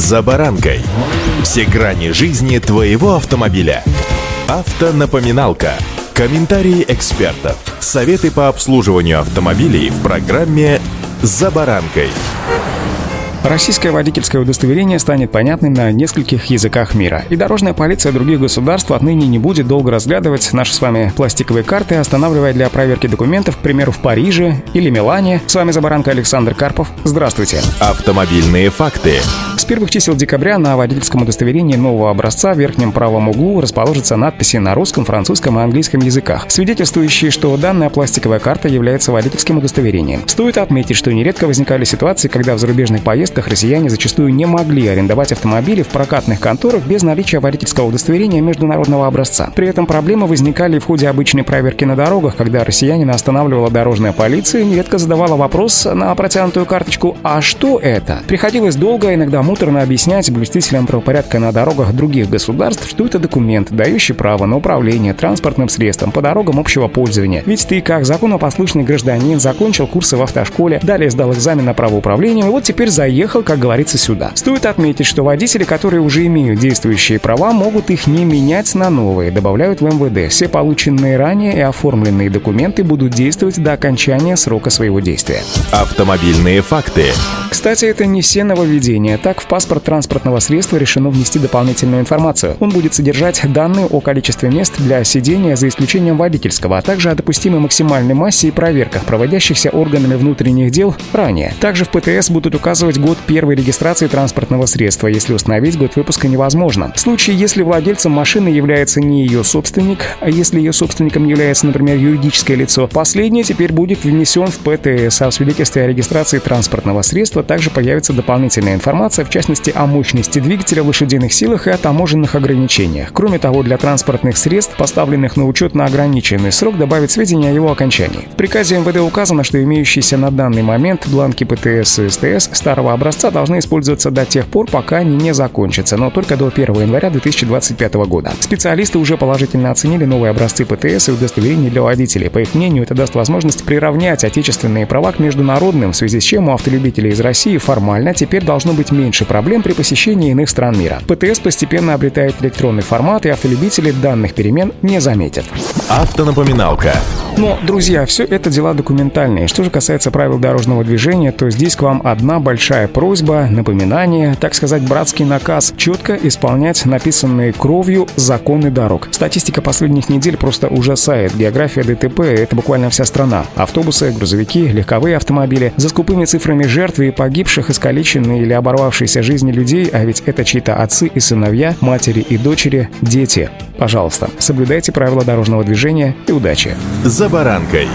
«За баранкой». Все грани жизни твоего автомобиля. Автонапоминалка. Комментарии экспертов. Советы по обслуживанию автомобилей в программе «За баранкой». Российское водительское удостоверение станет понятным на нескольких языках мира. И дорожная полиция других государств отныне не будет долго разглядывать наши с вами пластиковые карты, останавливая для проверки документов, к примеру, в Париже или Милане. С вами Забаранка Александр Карпов. Здравствуйте. Автомобильные факты. Первых чисел декабря на водительском удостоверении нового образца в верхнем правом углу расположатся надписи на русском, французском и английском языках, свидетельствующие, что данная пластиковая карта является водительским удостоверением. Стоит отметить, что нередко возникали ситуации, когда в зарубежных поездках россияне зачастую не могли арендовать автомобили в прокатных конторах без наличия водительского удостоверения международного образца. При этом проблемы возникали в ходе обычной проверки на дорогах, когда россиянина останавливала дорожная полиция и нередко задавала вопрос на протянутую карточку «А что это?». Приходилось долго, иногда муторно объяснять блюстителям правопорядка на дорогах других государств, что это документ, дающий право на управление транспортным средством по дорогам общего пользования. Ведь ты, как законопослушный гражданин, закончил курсы в автошколе, далее сдал экзамен на право управления, и вот теперь заехал как говорится, сюда. Стоит отметить, что водители, которые уже имеют действующие права, могут их не менять на новые, добавляют в МВД. Все полученные ранее и оформленные документы будут действовать до окончания срока своего действия. Автомобильные факты. Кстати, это не все нововведения. Так, в паспорт транспортного средства решено внести дополнительную информацию. Он будет содержать данные о количестве мест для сидения за исключением водительского, а также о допустимой максимальной массе и проверках, проводящихся органами внутренних дел ранее. Также в ПТС будут указывать год первой регистрации транспортного средства, если установить год выпуска невозможно. В случае, если владельцем машины является не ее собственник, а если ее собственником является, например, юридическое лицо, последнее теперь будет внесен в ПТС, а в свидетельстве о регистрации транспортного средства также появится дополнительная информация, в частности, о мощности двигателя, лошадиных силах и о таможенных ограничениях. Кроме того, для транспортных средств, поставленных на учет на ограниченный срок, добавить сведения о его окончании. В приказе МВД указано, что имеющиеся на данный момент бланки ПТС и СТС старого образца должны использоваться до тех пор, пока они не закончатся, но только до 1 января 2025 года. Специалисты уже положительно оценили новые образцы ПТС и удостоверений для водителей. По их мнению, это даст возможность приравнять отечественные права к международным, в связи с чем у автолюбителей из России формально теперь должно быть меньше проблем при посещении иных стран мира. ПТС постепенно обретает электронный формат, и автолюбители данных перемен не заметят. Автонапоминалка. Но, друзья, все это дела документальные. Что же касается правил дорожного движения, то здесь к вам одна большая просьба, напоминание, так сказать, братский наказ, четко исполнять написанные кровью законы дорог. Статистика последних недель просто ужасает. География ДТП — это буквально вся страна. Автобусы, грузовики, легковые автомобили. За скупыми цифрами жертв и погибших, искалеченные или оборвавшиеся жизни людей, а ведь это чьи-то отцы и сыновья, матери и дочери, дети. Пожалуйста, соблюдайте правила дорожного движения и удачи. «За баранкой».